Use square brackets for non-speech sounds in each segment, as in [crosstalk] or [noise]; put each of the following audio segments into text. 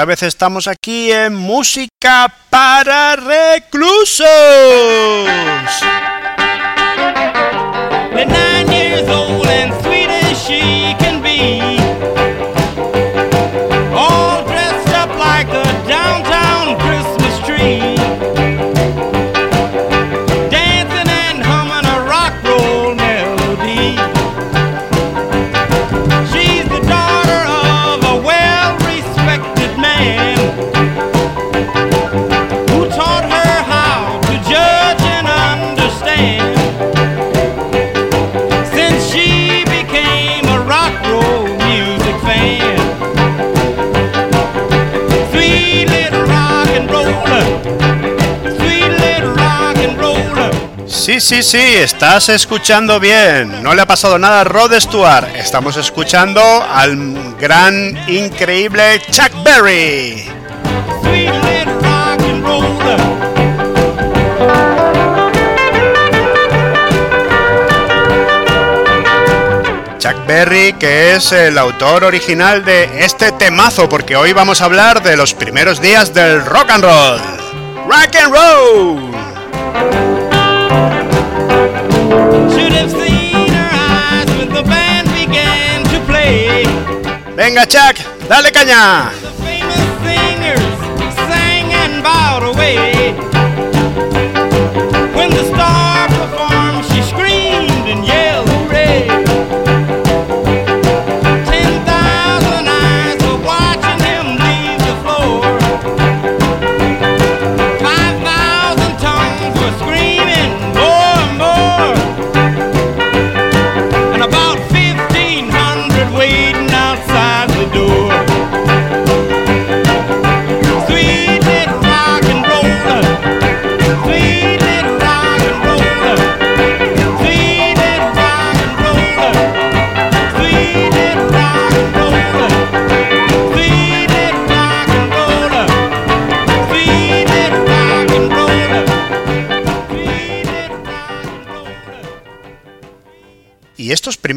otra vez estamos aquí en Música para Reclusos. Sí, sí, sí, estás escuchando bien. No le ha pasado nada a Rod Stewart. Estamos escuchando al gran, increíble Chuck Berry. Chuck Berry, que es el autor original de este temazo, porque hoy vamos a hablar de los primeros días del rock and roll. Rock and roll. Venga, Chuck, dale caña.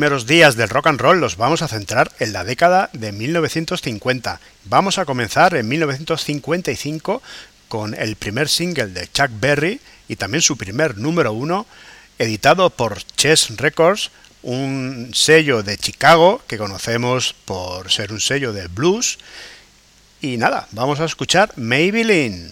Primeros días del rock and roll los vamos a centrar en la década de 1950. Vamos a comenzar en 1955 con el primer single de Chuck Berry y también su primer número uno, editado por Chess Records, un sello de Chicago que conocemos por ser un sello de blues. Y nada, vamos a escuchar Maybelline.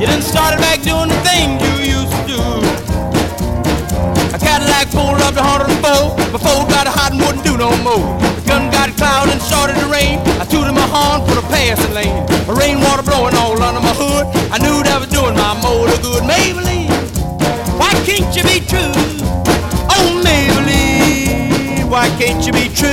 You done started back doing the things you used to do. A Cadillac pulled up to 104 before it got hot and wouldn't do no more. The gun got cloud and started to rain. I tooted my horn for the passing lane. The rainwater blowing all under my hood. I knew that was doing my motor good. Maybelline, why can't you be true? Oh, Maybelline, why can't you be true?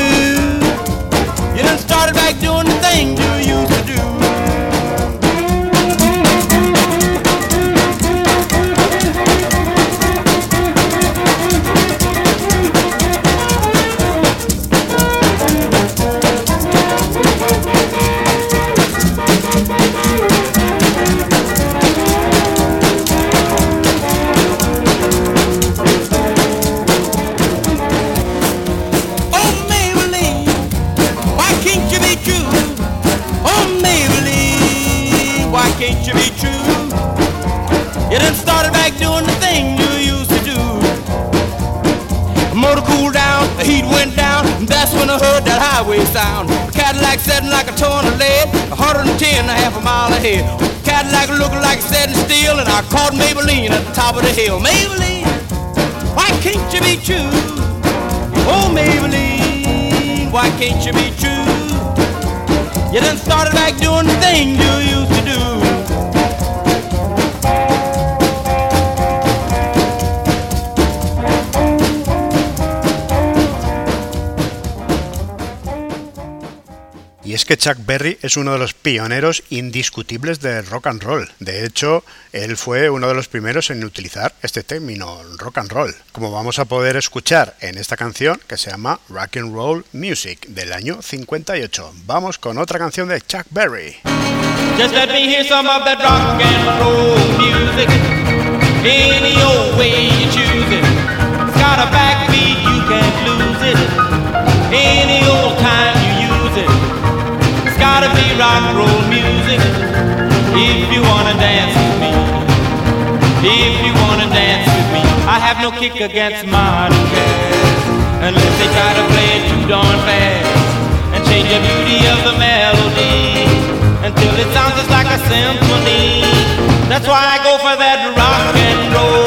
Mile ahead. Cadillac looking like setting still, and I caught Maybelline at the top of the hill. Maybelline, why can't you be true? Oh, Maybelline, why can't you be true? You done started back doing the thing you used que Chuck Berry es uno de los pioneros indiscutibles del rock and roll. De hecho, él fue uno de los primeros en utilizar este término, rock and roll, como vamos a poder escuchar en esta canción que se llama Rock and Roll Music del año 58. Vamos con otra canción de Chuck Berry. Rock and roll music. If you wanna dance with me. If you wanna dance with me. I have no kick against modern jazz. Unless they try to play it too darn fast. And change the beauty of the melody until it sounds just like a symphony. That's why I go for that rock and roll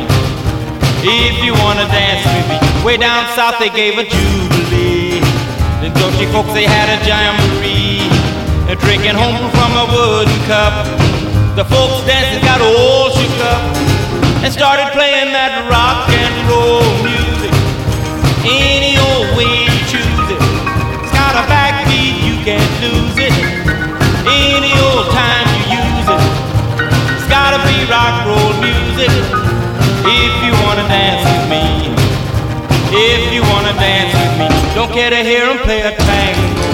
If you wanna dance with me. Way down south they gave a jubilee. The Dutchy folks, they had a jamboree. They're drinking home from a wooden cup. The folks dancing got all shook up and started playing that rock and roll music. Any old way you choose it. It's got a backbeat, you can't lose it. Care to hear him play a tango.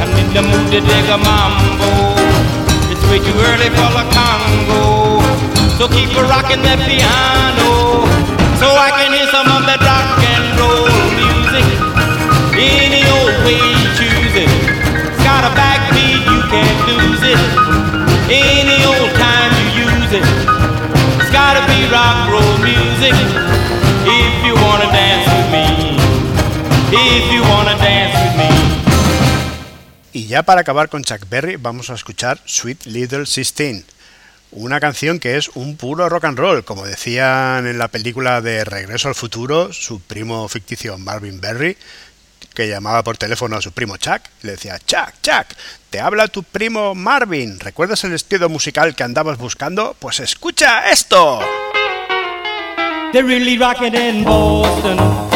I'm in the mood to dig a mambo. It's way too early for the Congo. So keep a rocking that piano. So I can hear some of that rock and roll music. Any old way you choose it. It's got a backbeat, you can't lose it. Any old time you use it. It's gotta be rock roll music. If you wanna dance with me. If you wanna dance with me. Y ya para acabar con Chuck Berry vamos a escuchar Sweet Little Sixteen, una canción que es un puro rock and roll, como decían en la película de Regreso al Futuro, su primo ficticio Marvin Berry, que llamaba por teléfono a su primo Chuck, y le decía, Chuck, Chuck, te habla tu primo Marvin, ¿recuerdas el estilo musical que andabas buscando? Pues escucha esto. They're really rocking in Boston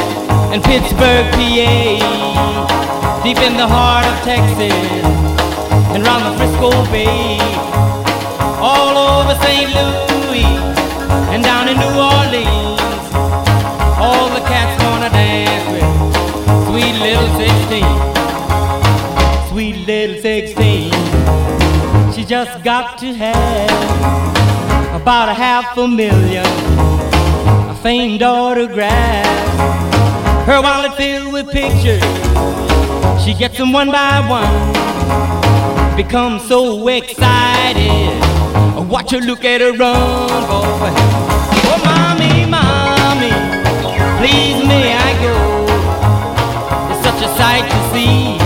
and Pittsburgh, PA, deep in the heart of Texas and round the Frisco Bay, all over St. Louis and down in New Orleans. All the cats wanna dance with sweet little 16, sweet little 16. She just got to have about a half a million famed autographs. Her wallet filled with pictures. She gets them one by one. Becomes so excited. Watch her look at her run, boy. Oh, mommy, mommy, please may I go? It's such a sight to see.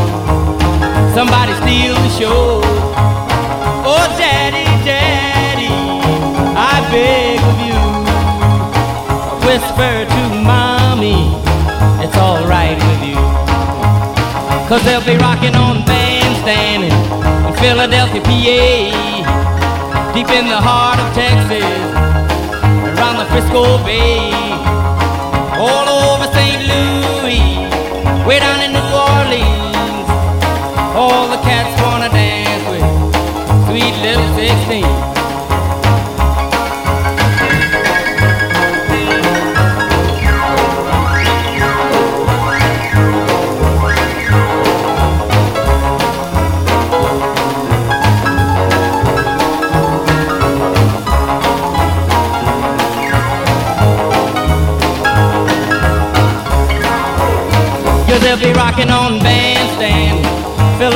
Somebody steal the show. It's alright with you. Cause they'll be rocking on bandstand in Philadelphia, PA, deep in the heart of Texas, around the Frisco Bay, all over St. Louis, way down in New Orleans. All the cats wanna dance with sweet little 16.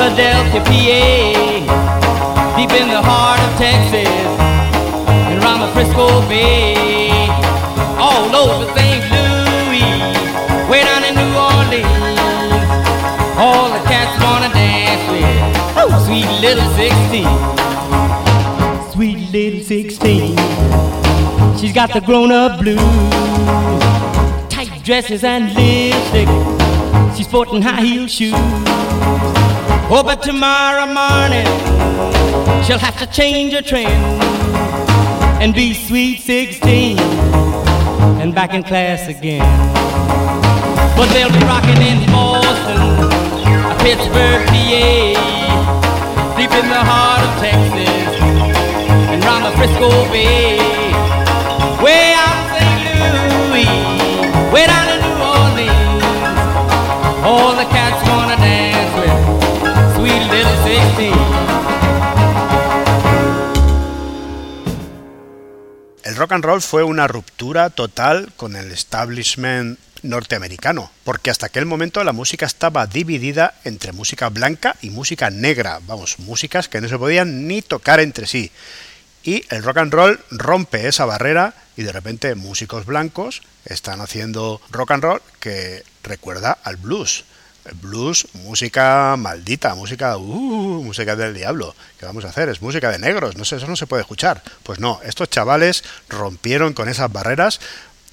Philadelphia, PA, deep in the heart of Texas, and around the Frisco Bay, all over St. Louis, way down in New Orleans, all the cats wanna dance with sweet little 16, sweet little 16. She's got the grown-up blues, tight dresses and lipstick. She's sporting high heel shoes. Oh, but tomorrow morning she'll have to change her trend and be sweet 16 and back in class again. But they'll be rocking in Boston, Pittsburgh, PA, deep in the heart of Texas and round the Frisco Bay, way out rock and roll fue una ruptura total con el establishment norteamericano, porque hasta aquel momento la música estaba dividida entre música blanca y música negra, vamos, músicas que no se podían ni tocar entre sí. Y el rock and roll rompe esa barrera y de repente músicos blancos están haciendo rock and roll que recuerda al blues. Blues, música maldita, música, uh, música del diablo. ¿Qué vamos a hacer? Es música de negros, no sé, eso no se puede escuchar. Pues no, estos chavales rompieron con esas barreras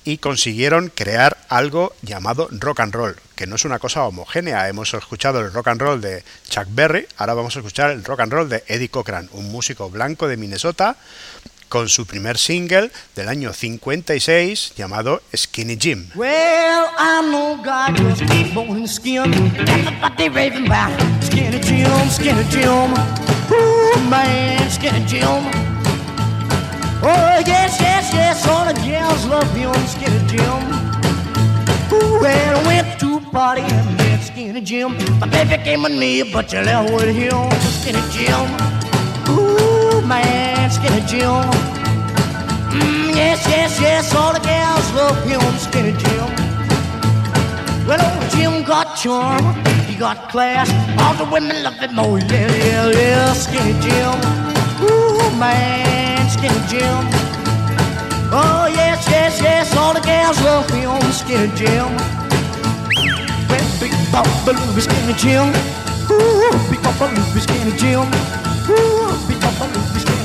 y consiguieron crear algo llamado rock and roll, que no es una cosa homogénea. Hemos escuchado el rock and roll de Chuck Berry, ahora vamos a escuchar el rock and roll de Eddie Cochran, un músico blanco de Minnesota, con su primer single del año 56 llamado Skinny Jim. Well, I know God was born in skin. Everybody Skinny Jim, Skinny Jim. Man, Skinny Jim. Oh, yes, yes, yes, all the gals love him, Skinny Jim. Well, I went to party and met Skinny Jim. My baby came with me, but you left with him, Skinny Jim. Ooh, man, Skinny Jim. Mm, yes, yes, yes, all the gals love him, Skinny Jim. Well, old Jim got charm, he got class. All the women love him, oh yeah, yeah, yeah, Skinny Jim. Ooh, man, Skinny Jim. Oh yes, yes, yes, all the gals love him, Skinny Jim. Well, big Louie, Skinny Jim. Ooh, big Louie, Skinny Jim. Ooh,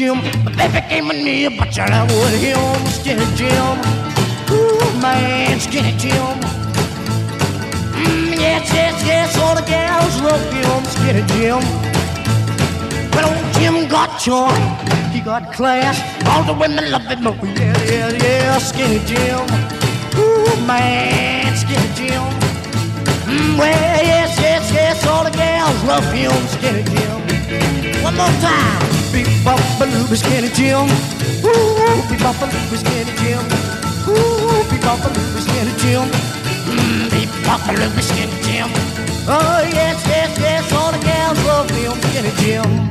Jim. My baby came with me, but you love him, Skinny Jim. Ooh, man, Skinny Jim. Mm, yes, yes, yes, all the gals love him, Skinny Jim. Well, old Jim got charm, he got class. All the women love him, oh yeah, yeah, yeah, Skinny Jim. Ooh, man, Skinny Jim. Mm, well, yes, yes, yes, all the gals love him, Skinny Jim. One more time. Beep bop a loo skinny Jim. Ooh, beep bop a loo skinny Jim. Ooh, beep bop a loo skinny Jim. Mmm, beep bop a loo skinny Jim. Oh yes, yes, yes, all the gals love him, skinny Jim.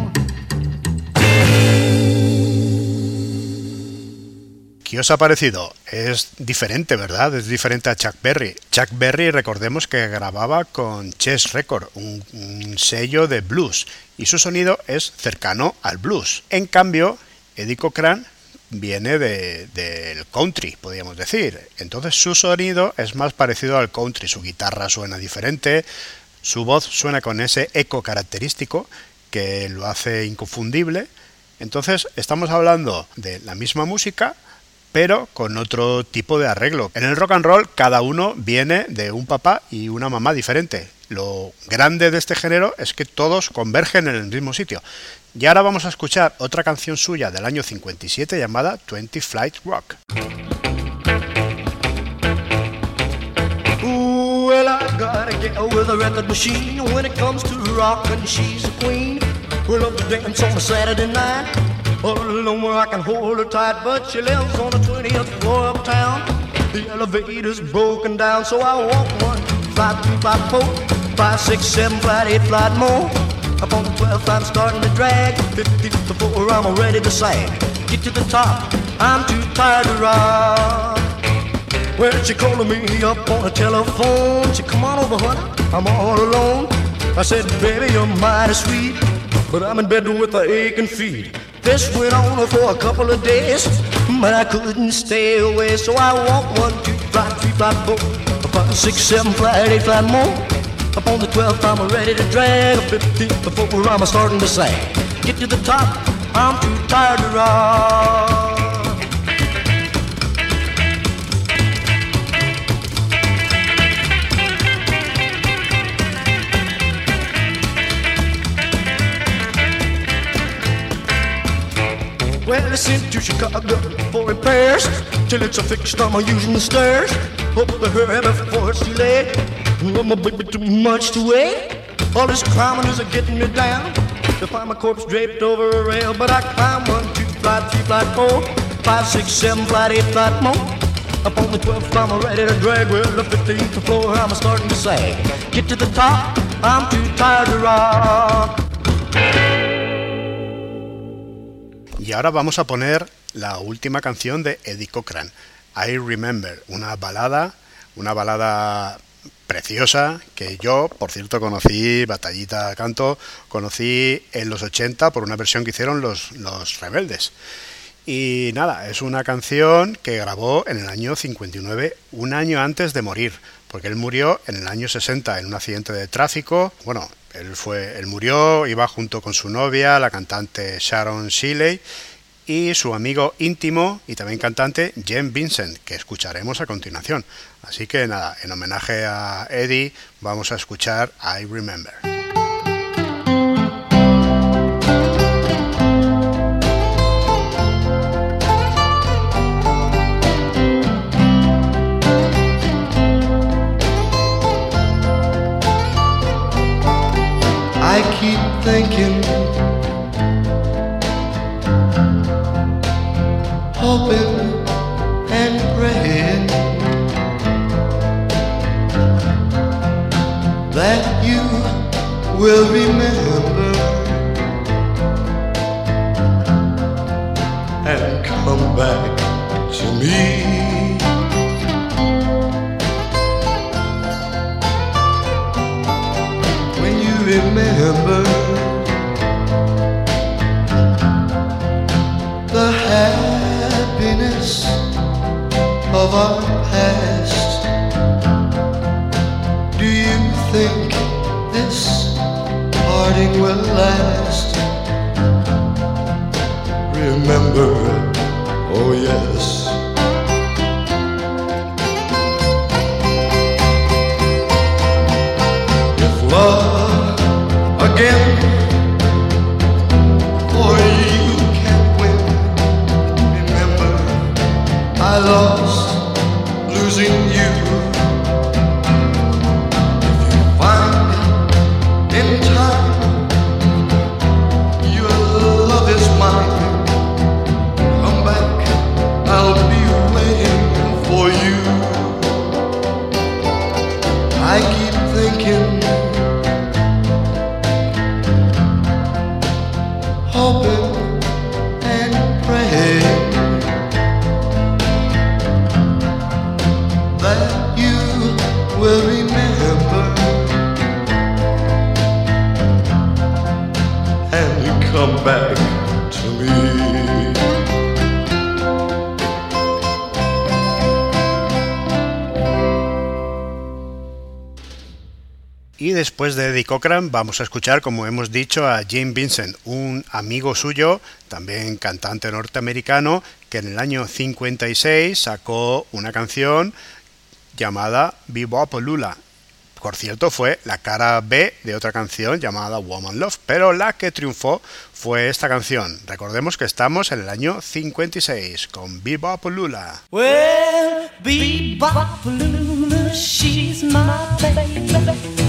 ¿Qué os ha parecido? Es diferente, ¿verdad? Es diferente a Chuck Berry. Chuck Berry, recordemos que grababa con Chess Record, un, un sello de blues, y su sonido es cercano al blues. En cambio, Eddie Cochran viene del de, country, podríamos decir. Entonces su sonido es más parecido al country. Su guitarra suena diferente, su voz suena con ese eco característico que lo hace inconfundible. Entonces estamos hablando de la misma música, pero con otro tipo de arreglo. En el rock and roll cada uno viene de un papá y una mamá diferente. Lo grande de este género es que todos convergen en el mismo sitio. Y ahora vamos a escuchar otra canción suya del año 57 llamada 20 Flight Rock. The 20th floor uptown. The elevator's broken down, so I walk one, four, five, six, seven, flight, eight, flight more. Up on the 12th, I'm starting to drag. 50 before I'm ready to sag. Get to the top, I'm too tired to rock. Well, she calling me up on the telephone. She come on over, honey, I'm all alone. I said, baby, you're mighty sweet, but I'm in bed with a aching feet. This went on for a couple of days, but I couldn't stay away. So I walked one, two, five, three, five, four, five, six, seven, flight, eight, flight more. Up on the 12th, I'm ready to drag. A 15th before I'm starting to sing. Get to the top, I'm too tired to rock. Well, I sent to Chicago for repairs. Till it's a fixed, I'm using the stairs. Hope to hurry before it's too late. Baby, too much to wait. All this climbing is getting me down. To find my corpse draped over a rail, but I climb one, two, flight, three, flight, four, five, six, seven, flight, eight, flight more. Up on the 12th, I'm ready drag. Well, the 15th floor, I'm starting to sag. Get to the top, I'm too tired to rock. Y ahora vamos a poner la última canción de Eddie Cochran, I Remember, una balada, una balada preciosa que yo, por cierto, conocí, batallita canto, conocí en los 80 por una versión que hicieron los, los rebeldes. Y nada, es una canción que grabó en el año 59, un año antes de morir, porque él murió en el año 60 en un accidente de tráfico. Bueno, él fue, él murió, iba junto con su novia, la cantante Sharon Shelley, y su amigo íntimo y también cantante Jen Vincent, que escucharemos a continuación. Así que nada, en homenaje a Eddie vamos a escuchar I Remember. Thinking, hoping and praying that you will remember and come back to me. when you remember después de Eddie Cochran vamos a escuchar, como hemos dicho, a Jim Vincent, un amigo suyo, también cantante norteamericano, que en el año 56 sacó una canción llamada Bebop Lula. Por cierto, fue la cara B de otra canción llamada Woman Love, pero la que triunfó fue esta canción. Recordemos que estamos en el año 56 con Bebop Lula. Well, bebop Lula, she's my baby.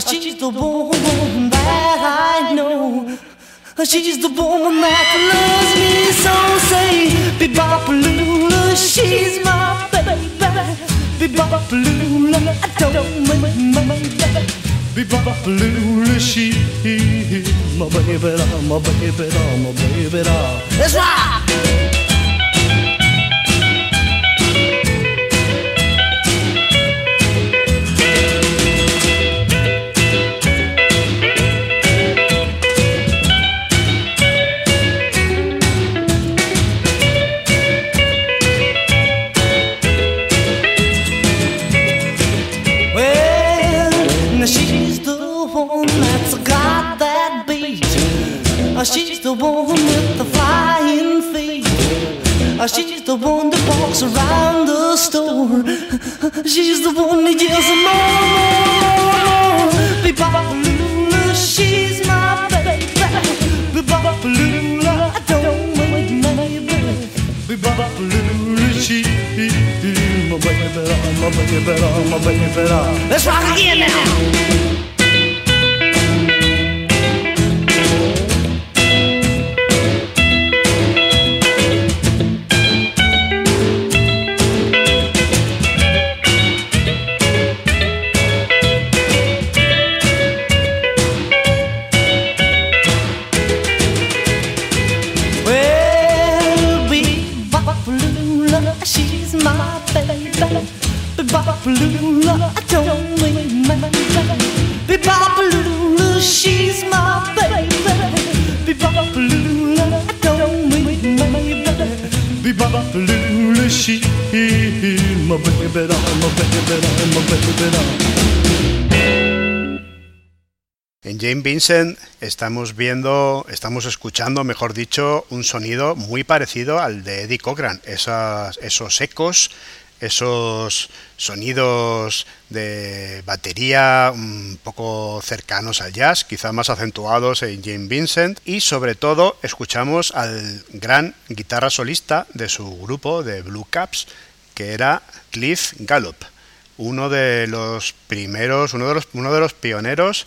She's the woman that I know. She's the woman that loves me so. Say, Bebopalula, she's my baby. Bebopalula, I don't mind my baby. Bebopalula, she my baby, my baby, my baby. Let's rock. She's the one that walks around the store. She's the one that yells more, more, more. Be-bop-a-lula, she's my baby. Be-bop-a-lula, I don't my baby. Be-bop-a-lula, she my baby, my baby, my baby. Let's rock again now. Vincent estamos viendo, estamos escuchando, mejor dicho, un sonido muy parecido al de Eddie Cochran. Esas, esos ecos esos sonidos de batería un poco cercanos al jazz, quizá más acentuados en Jane Vincent y sobre todo escuchamos al gran guitarra solista de su grupo de Blue Caps que era Cliff Gallup, uno de los primeros, uno de los, uno de los pioneros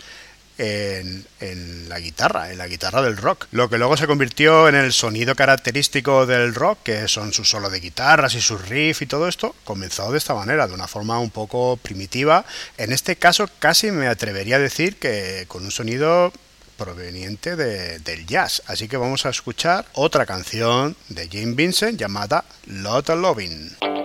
en, la guitarra, en la guitarra del rock. Lo que luego se convirtió en el sonido característico del rock, que son sus solo de guitarras y sus riffs y todo esto, comenzó de esta manera, de una forma un poco primitiva. En este caso casi me atrevería a decir que con un sonido proveniente del jazz. Así que vamos a escuchar otra canción de Jane Vincent llamada Lotta Lovin'.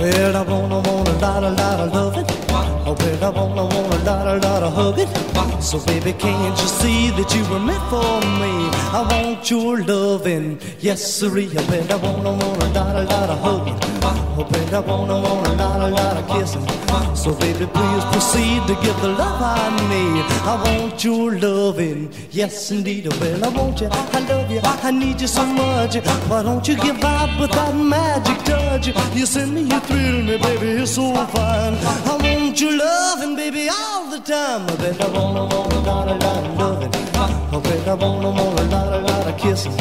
Well, I wanna, wanna, lot, a lot of love it. Oh, I wanna, wanna, lot, a lot of hug it. So, baby, can't you see that you were meant for me? I want your loving, yes, sirree. Oh, well, I wanna, wanna, lot, a lot of hugging. Oh, I wanna, wanna, lot, a lot of kissing. So, baby, please proceed to give the love I need. I want your loving, yes, indeed. Well, I want you, I love you, I need you so much. Why don't you give up with that magic touch? You send me, you thrill me, baby, you're so fine. I want your loving, baby, all the time. I bet I wanna, want a lot, a lot of loving. I bet I wanna, want a lot, a lot of kissing.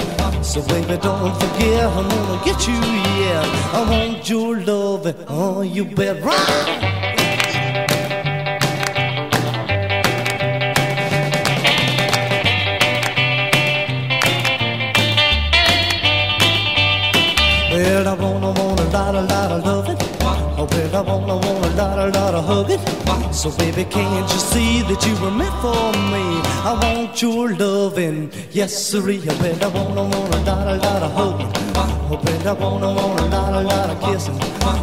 So, baby, don't forget, I'm gonna get you, yeah. I want your loving, oh, you bet right. Well, I wanna, want a lot, a lot well, I wanna, want a lot, a lot of hugging. So, baby, can't you see that you were meant for me? I want your loving, yes, sirree. Oh, well, I wanna, want a lot, a lot of hugging. Oh, well, I wanna, want a lot, a lot of kissing.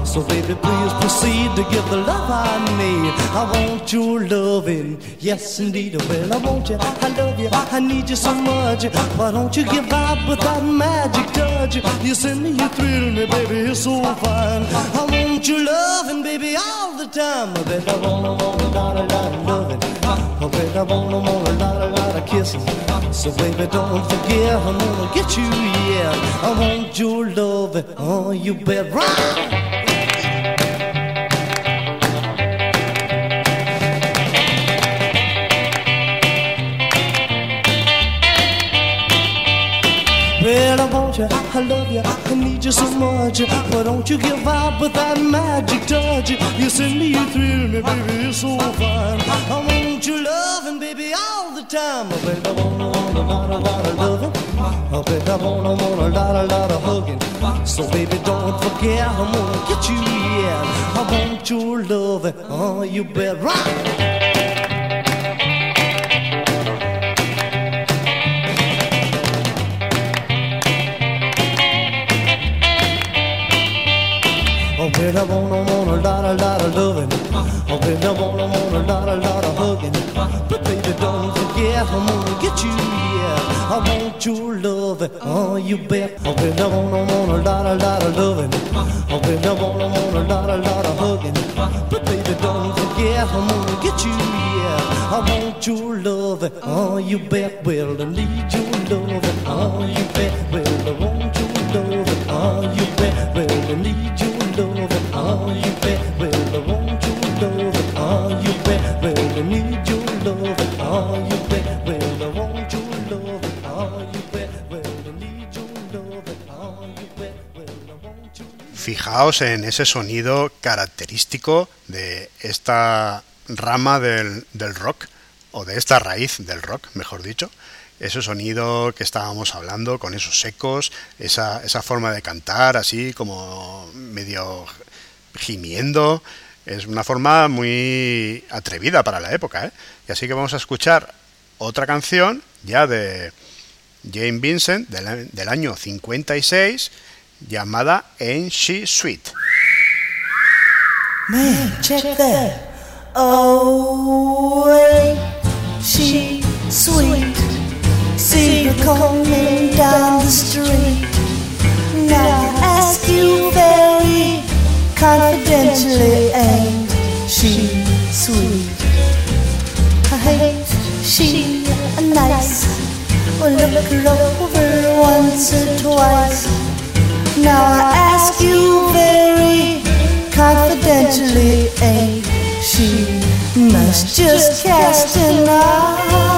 So, baby, please proceed to give the love I need. I want your loving, yes, indeed. Well, I want you, I love you, I need you so much. Why don't you give up with that magic touch? You send me, you thrill me, baby, you're so fine. I want your loving, baby, all the time. I bet I wanna, wanna, lot, a lot of loving. I bet I wanna, want a lot, a lot of kissing. So baby, don't forget, I'm gonna get you, yeah. I want your loving, oh, you bet right. You, I love you, I need you so much. But don't you give up with that magic touch. You send me, you thrill me, baby, you're so fine. I want your loving, baby, all the time. I bet I want, want a lot, a lot of loving. I bet I want, want a lot, a lot of hugging. So baby, don't forget, I'm gonna get you, yeah. I want your loving, oh, you bet right. Oh, well, I wanna, want a lot, a lot of loving. Oh, well, I wanna, want a lot, a lot of hugging. But baby, don't forget, I'm gonna get you, yeah. I want your loving, oh, you bet. Oh, well, I wanna, want a lot, a lot of loving. Oh, well, I wanna, want a lot, a lot of hugging. But baby, don't forget, I'm gonna get you, yeah. I want your loving, oh, you bet. Well, I need your loving, oh, you bet. Well, I want your loving, oh, you bet. Well, I need your Fijaos en ese sonido característico de esta rama del, del rock, o de esta raíz del rock, mejor dicho. Ese sonido que estábamos hablando, con esos secos, esa, esa forma de cantar así como medio gimiendo, es una forma muy atrevida para la época. ¿eh? Y así que vamos a escuchar otra canción ya de Jane Vincent del, del año 56 llamada Ain't She Sweet. Ain't she sweet? See her coming down the street. Now I ask you very confidentially, ain't she sweet? Ain't she nice? Well, look her over once or twice. Now I ask you very confidentially, ain't she nice? Just cast an eye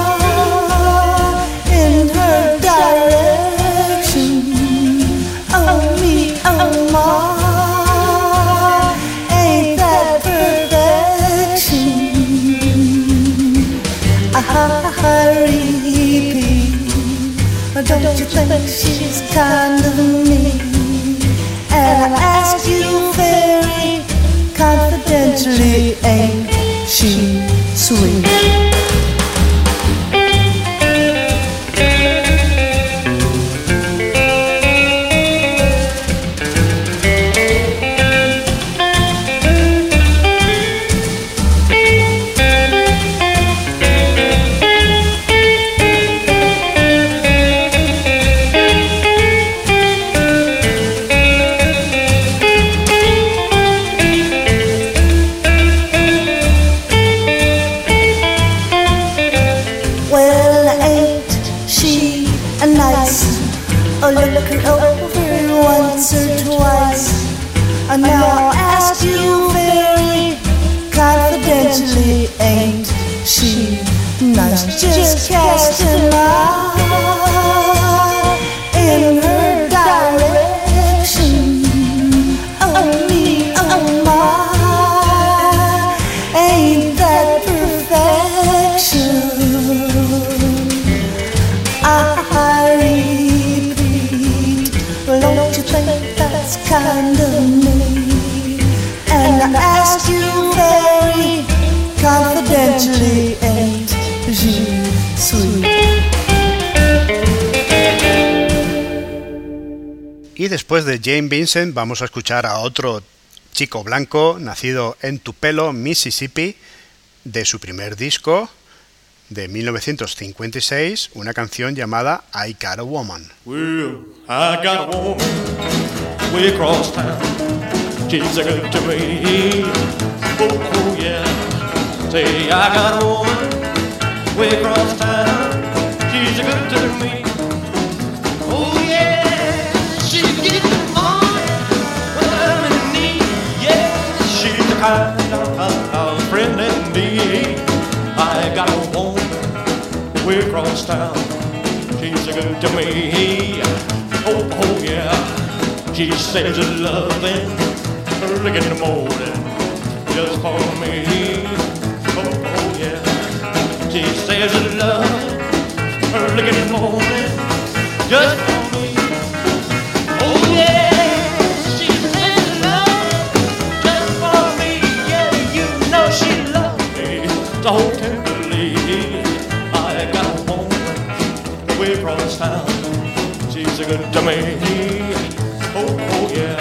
don't you think she's kind of mean? And I ask you very confidentially, ain't she sweet? Oh, look over once or twice. And now I ask you very confidentially, ain't she nice? Just cast an Y después de Jane Vincent vamos a escuchar a otro chico blanco nacido en Tupelo, Mississippi, de su primer disco de 1956, una canción llamada I Got a Woman. Town. She's a good to me. Kind of, of friend indeed. I got a woman way across town. She's a good to me. Oh, oh yeah. She says her loving early in the morning just for me. Oh, oh yeah. She says her love early in the morning just me so tenderly. I got a woman way across town. She's a good to me. Oh, oh yeah.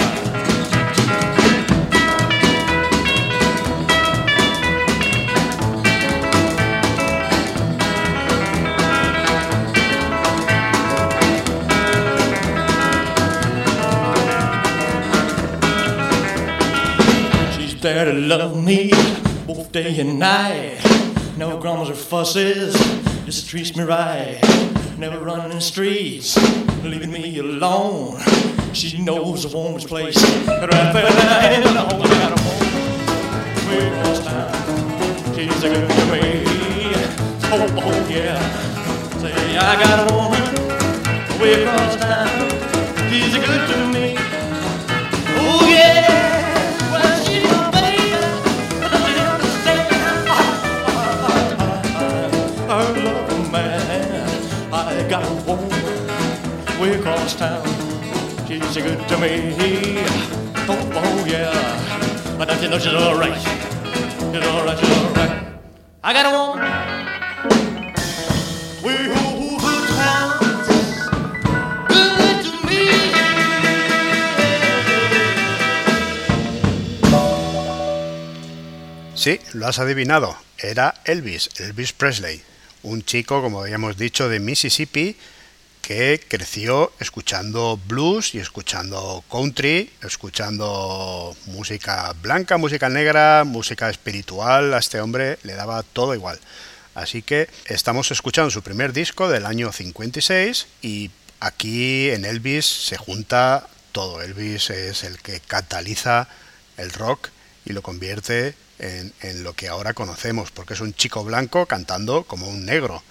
She's there to love me both day and night. No grumbles or fusses, just treats me right. Never running the streets, leaving me alone. She knows a woman's place. Right there, in the home, I got a. Way across town, she's a good to me. Oh, oh yeah. Say I got a woman way across town. She's a good to me. Oh yeah. Sí, lo has adivinado. Era Elvis, Elvis Presley, un chico, como habíamos dicho, de Mississippi que creció escuchando blues y escuchando country, escuchando música blanca, música negra, música espiritual. A este hombre le daba todo igual. Así que estamos escuchando su primer disco del año 56 y aquí en Elvis se junta todo. Elvis es el que cataliza el rock y lo convierte en, en, lo que ahora conocemos, porque es un chico blanco cantando como un negro.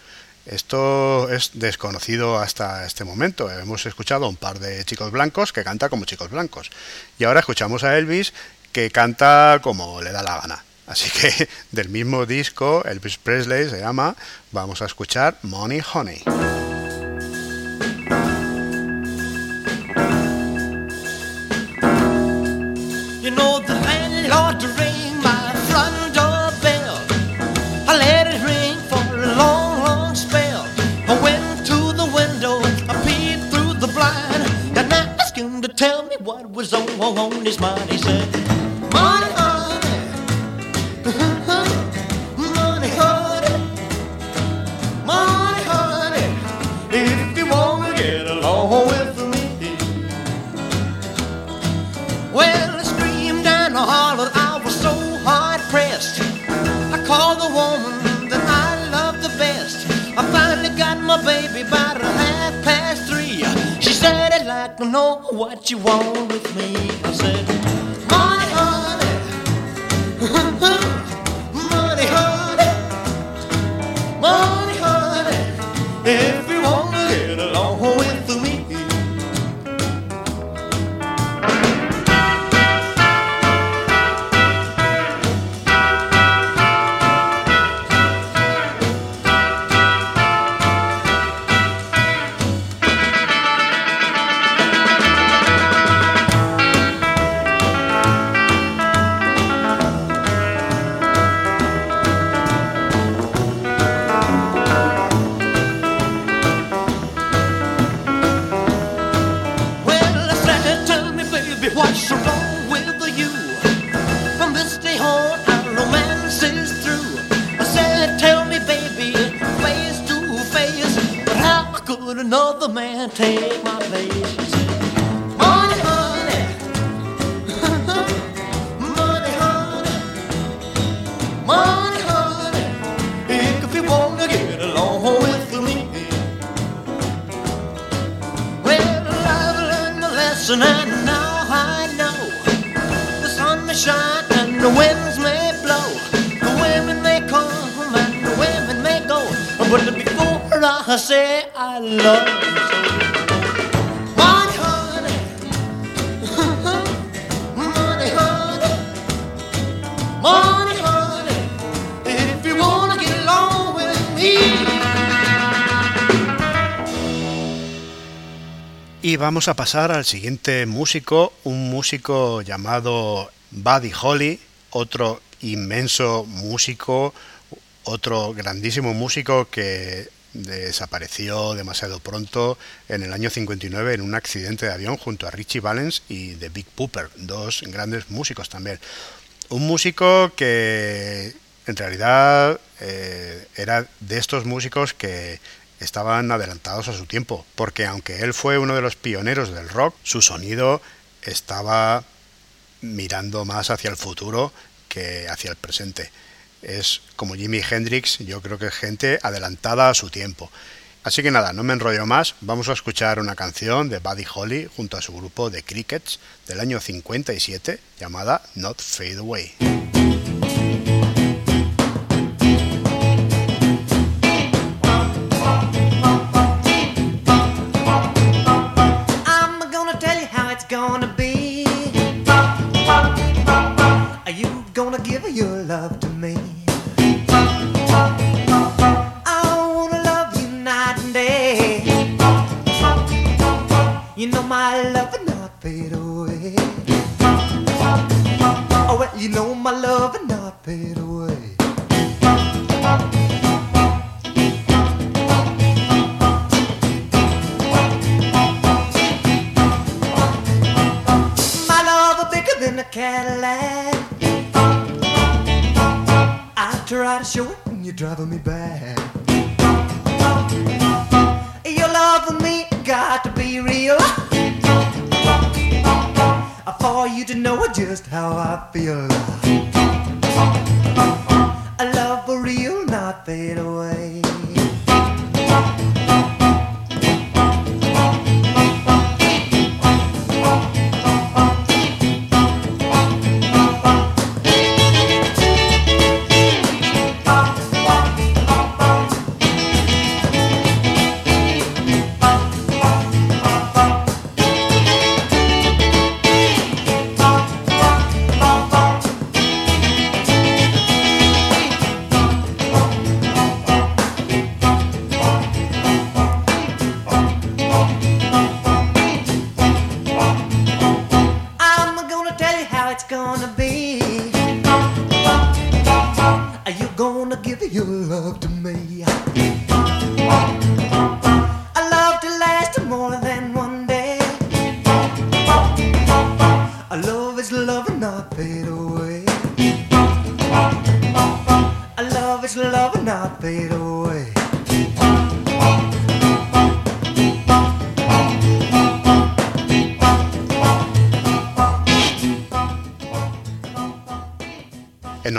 Esto es desconocido hasta este momento. Hemos escuchado a un par de chicos blancos que canta como chicos blancos. Y ahora escuchamos a Elvis que canta como le da la gana. Así que [laughs] del mismo disco, Elvis Presley se llama, vamos a escuchar Money Honey. What was on, on his mind. He said, Money, honey, [laughs] money, honey, money, honey. If you wanna get along with me. Well, I screamed and I hollered, I was so hard pressed. I called the woman like to know what you want with me. I said, Money, honey, [laughs] money, honey, money, honey. If vamos a pasar al siguiente músico, un músico llamado Buddy Holly, otro inmenso músico, otro grandísimo músico que desapareció demasiado pronto en el año 59 en un accidente de avión junto a Richie Valens y The Big Pooper, dos grandes músicos también. Un músico que en realidad eh, era de estos músicos que estaban adelantados a su tiempo, porque aunque él fue uno de los pioneros del rock, su sonido estaba mirando más hacia el futuro que hacia el presente. Es como Jimi Hendrix, yo creo que es gente adelantada a su tiempo. Así que nada, no me enrollo más, vamos a escuchar una canción de Buddy Holly junto a su grupo de Crickets del año 57 llamada Not Fade Away.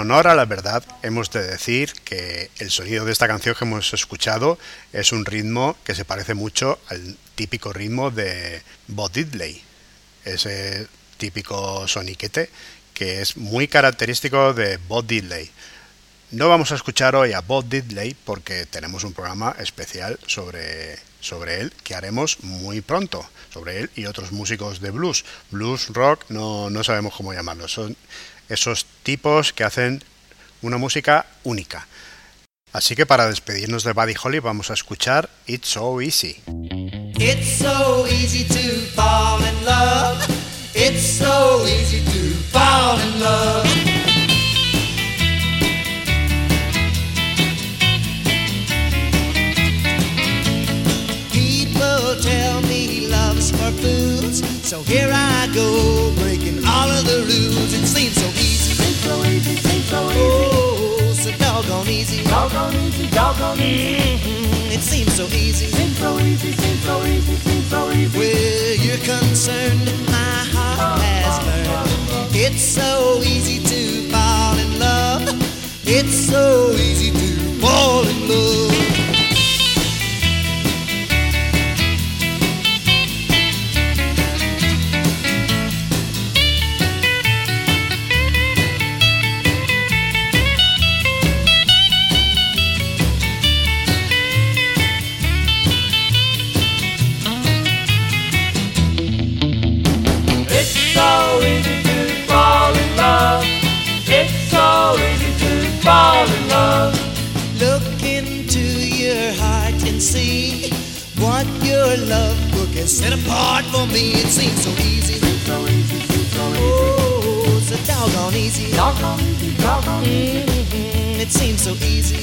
Honor a la verdad, hemos de decir que el sonido de esta canción que hemos escuchado es un ritmo que se parece mucho al típico ritmo de Bob Diddley, ese típico soniquete que es muy característico de Bob Diddley. No vamos a escuchar hoy a Bob Diddley porque tenemos un programa especial sobre, sobre él que haremos muy pronto, sobre él y otros músicos de blues. Blues, rock, no, no sabemos cómo llamarlo. Son esos tipos que hacen una música única. Así que para despedirnos de Buddy Holly vamos a escuchar It's So Easy. It's so easy to fall in love. It's so easy to fall in love. People tell me love's for fools, so here I go breaking all of the rules. It seems so easy, seems so easy, seems so doggone easy, doggone easy, doggone easy. Mm-hmm, it seems so easy, seems so easy, seems so easy, seems so easy. Where you're concerned, my heart has learned. It's so me. It seems so easy. Oh, so doggone easy. Doggone easy, doggone Mm, it seems so easy.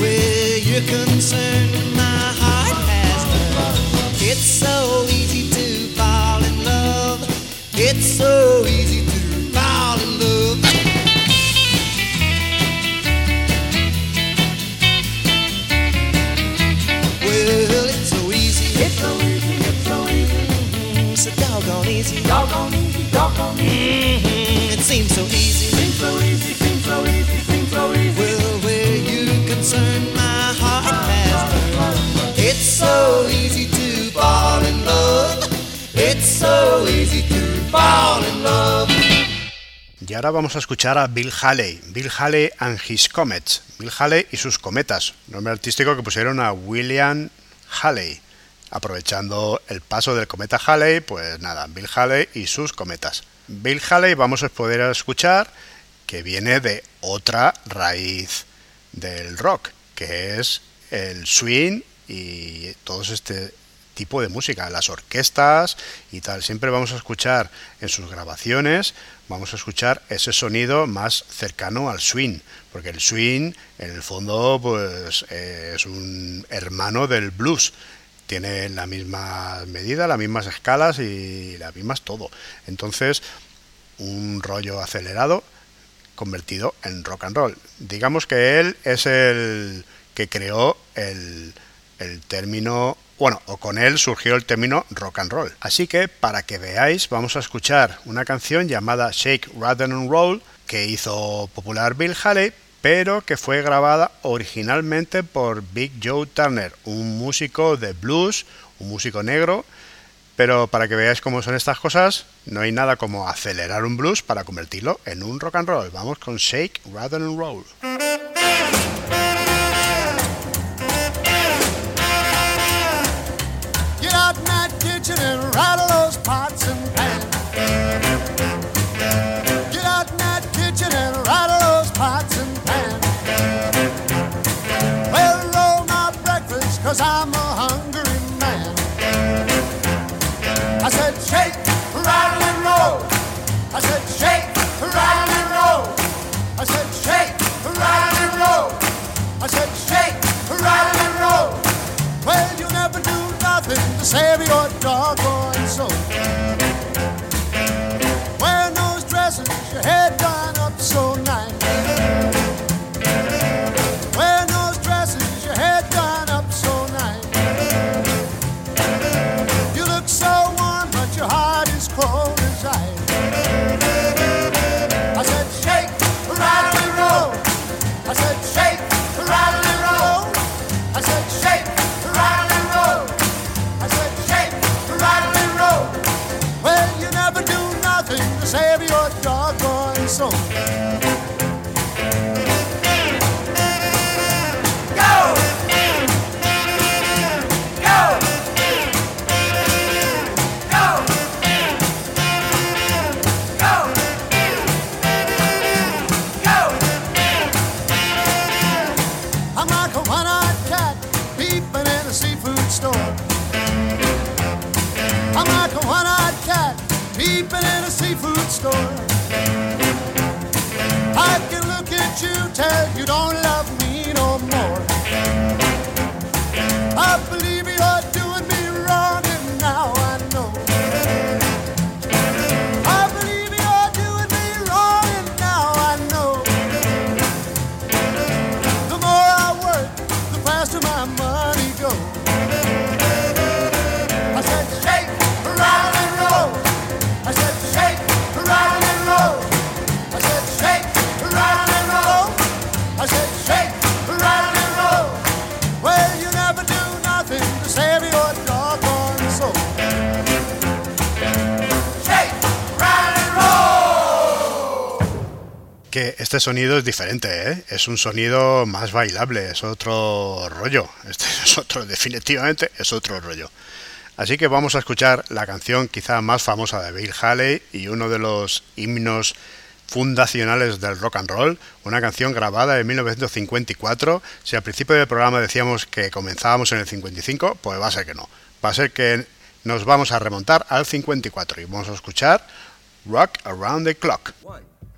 Where you're concerned, my heart has learned. It's so easy to fall in love. It's so Y ahora vamos a escuchar a Bill Haley, Bill Haley and His Comets, Bill Haley y sus cometas, nombre artístico que pusieron a William Haley. Aprovechando el paso del cometa Halley, pues nada, Bill Haley y sus cometas. Bill Haley vamos a poder escuchar que viene de otra raíz del rock, que es el swing y todo este tipo de música, las orquestas y tal. Siempre vamos a escuchar en sus grabaciones, vamos a escuchar ese sonido más cercano al swing, porque el swing en el fondo pues es un hermano del blues. Tiene la misma medida, las mismas escalas y las mismas todo. Entonces, un rollo acelerado convertido en rock and roll. Digamos que él es el que creó el, el término bueno, o con él surgió el término rock and roll. Así que, para que veáis, vamos a escuchar una canción llamada Shake, Rather and Roll, que hizo popular Bill Haley, pero que fue grabada originalmente por Big Joe Turner, un músico de blues, un músico negro. Pero para que veáis cómo son estas cosas, no hay nada como acelerar un blues para convertirlo en un rock and roll. Vamos con Shake, Rather and Roll. Savior dog. Este sonido es diferente, ¿eh? Es un sonido más bailable, es otro rollo. Este [laughs] es otro, definitivamente es otro rollo. Así que vamos a escuchar la canción quizá más famosa de Bill Haley y uno de los himnos fundacionales del rock and roll, una canción grabada en 1954. Si al principio del programa decíamos que comenzábamos en el 55, pues va a ser que no. Va a ser que nos vamos a remontar al 54 y vamos a escuchar Rock Around the Clock.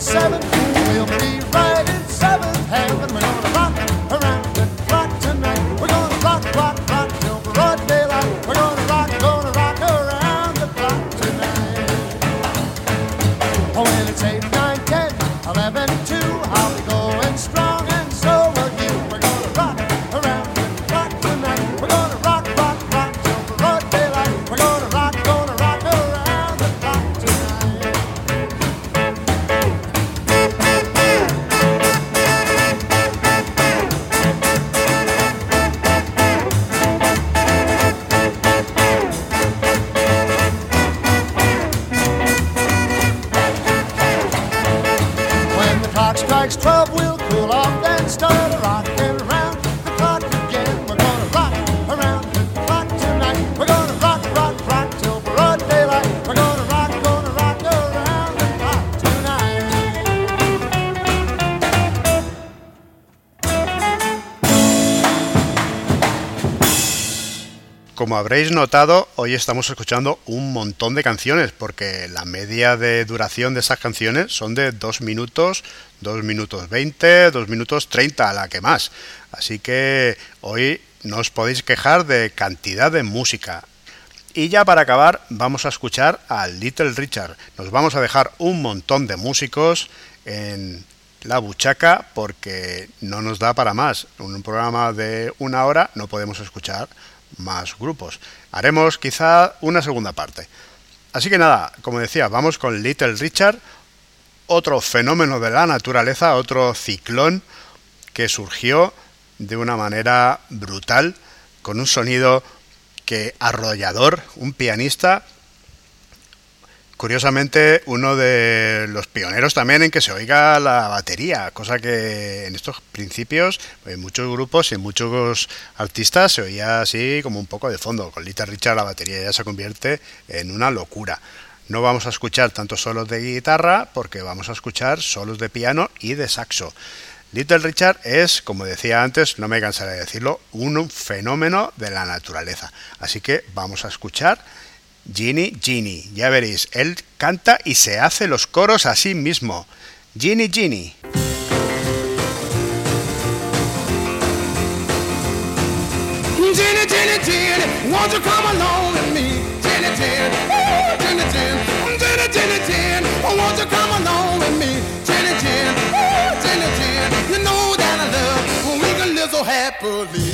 seven, Como habréis notado, hoy estamos escuchando un montón de canciones, porque la media de duración de esas canciones son de 2 minutos, 2 minutos 20, 2 minutos 30, a la que más. Así que hoy no os podéis quejar de cantidad de música. Y ya para acabar, vamos a escuchar a Little Richard. Nos vamos a dejar un montón de músicos en la buchaca porque no nos da para más. Un programa de una hora no podemos escuchar más grupos. Haremos quizá una segunda parte. Así que nada, como decía, vamos con Little Richard, otro fenómeno de la naturaleza, otro ciclón que surgió de una manera brutal, con un sonido que arrollador, un pianista, curiosamente uno de los pioneros también en que se oiga la batería, cosa que en estos principios en muchos grupos y en muchos artistas se oía así como un poco de fondo. Con Little Richard la batería ya se convierte en una locura. No vamos a escuchar tantos solos de guitarra porque vamos a escuchar solos de piano y de saxo. Little Richard es, como decía antes, no me cansaré de decirlo, un fenómeno de la naturaleza. Así que vamos a escuchar Ginny Ginny. Ya veréis, él canta y se hace los coros a sí mismo. Ginny Ginny. Oh, oh, oh, oh,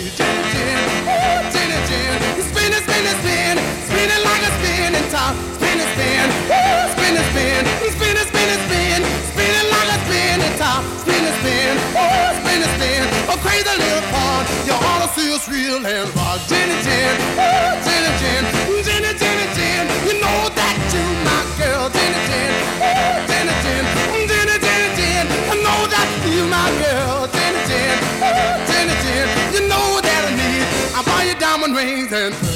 guitar, spin and spin, Woo! spin and spin, spin and spin and spin, spinning like a spinning top, spin and spin, Woo! spin and spin. Oh, crazy little pawn, you ought to see us real and raw. Gin and gin, Woo! gin and gin, gin and gin and gin. You know that you my girl, gin and gin, Woo! gin and gin, gin and gin and gin. I know that you my girl, gin and gin, Woo! gin and gin. You know that I need. I'll buy you diamond rings and.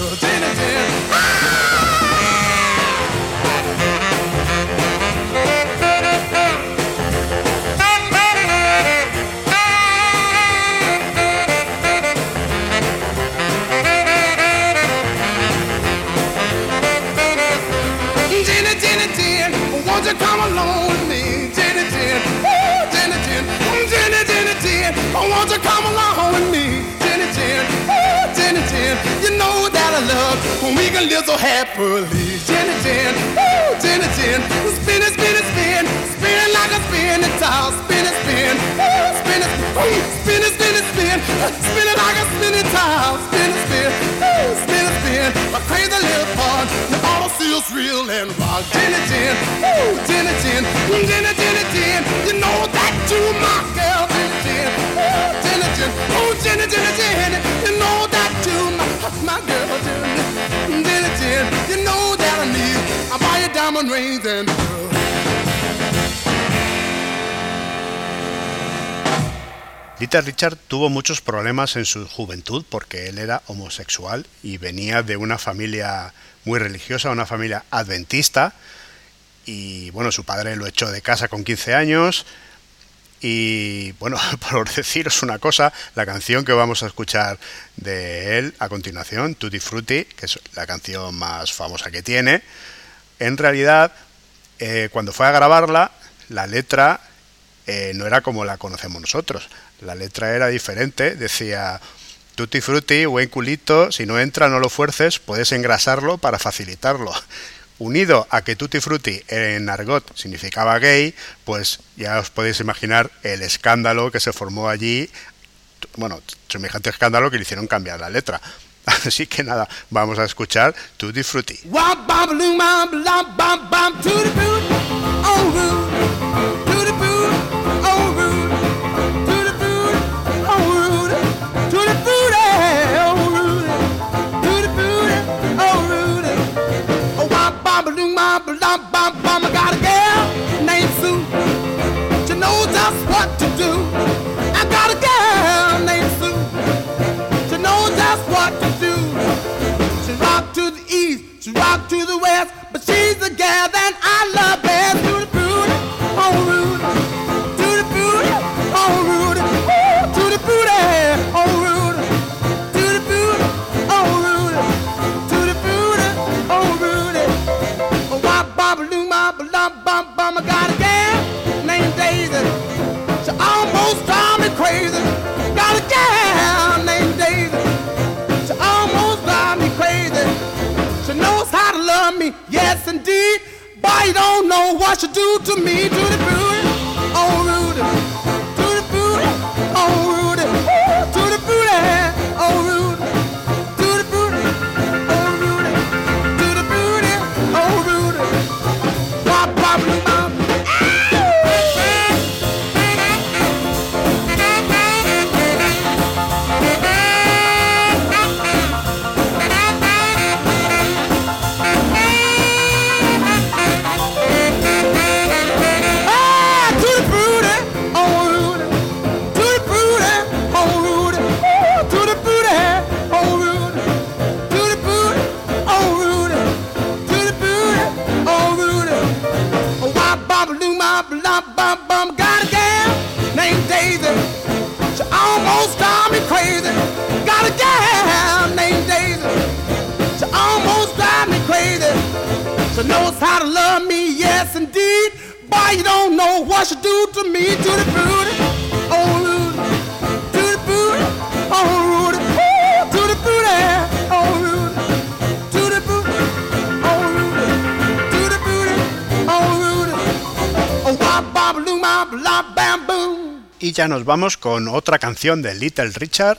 we can live so happily. Gin and gin, woo, gin and gin. Spin it, spin it, spin. Spin like a spinning tile. Spin it, spin. Woo, spin it, woo, spin it, spin it, spin. Spin it like a spinning tile. Spin it, spin. Woo, spin it, spin. A crazy little fun. The auto feels real and rock. Gin and gin, woo, gin and gin. Gin and gin and gin. You know that you my girl. Gin and gin, woo, gin and gin. Oh, gin and gin and gin. You know that you my, my girl. Gin and gin. Little Richard tuvo muchos problemas en su juventud porque él era homosexual y venía de una familia muy religiosa, una familia adventista. Y bueno, su padre lo echó de casa con 15 años. Y bueno, [laughs] por deciros una cosa, la canción que vamos a escuchar de él a continuación, Tutti Frutti, que es la canción más famosa que tiene, en realidad, eh, cuando fue a grabarla, la letra eh, no era como la conocemos nosotros. La letra era diferente, decía Tutti frutti, buen culito, si no entra no lo fuerces, puedes engrasarlo para facilitarlo. Unido a que Tutti frutti en argot significaba gay, pues ya os podéis imaginar el escándalo que se formó allí. Bueno, semejante escándalo que le hicieron cambiar la letra. [laughs] Así que nada, vamos a escuchar Tutti frutti. Know what she do to me, to the booty, knows you don't know what she do to me, to the oh to the oh. Y ya nos vamos con otra canción de Little Richard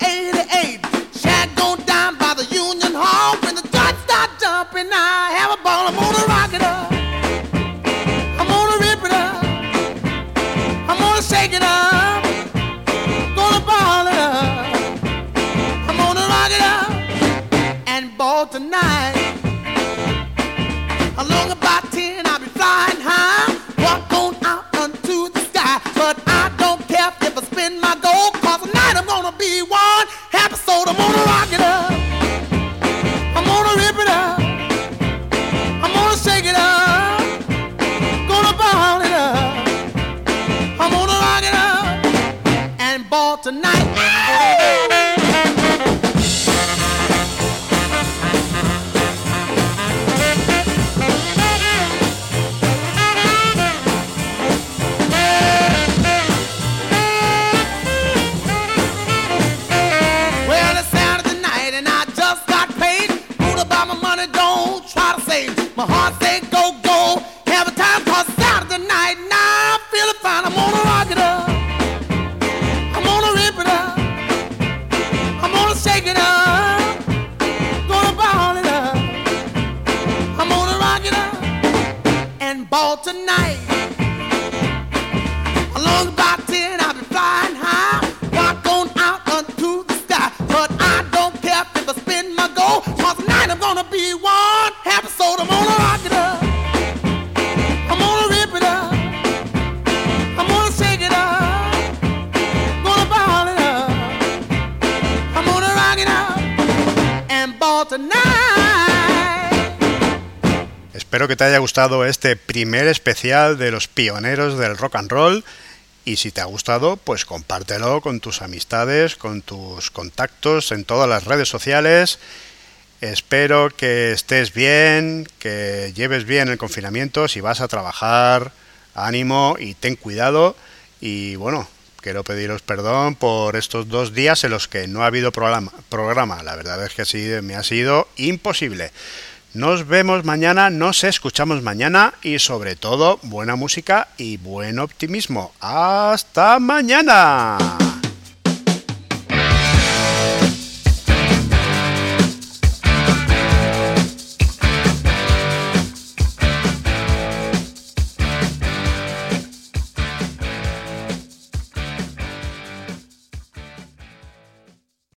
in este primer especial de los pioneros del rock and roll. Y si te ha gustado, pues compártelo con tus amistades, con tus contactos en todas las redes sociales. Espero que estés bien, que lleves bien el confinamiento. Si vas a trabajar, ánimo y ten cuidado. Y bueno, quiero pediros perdón por estos dos días en los que no ha habido programa. programa. La verdad es que sí, me ha sido imposible. Nos vemos mañana, nos escuchamos mañana y sobre todo buena música y buen optimismo. Hasta mañana.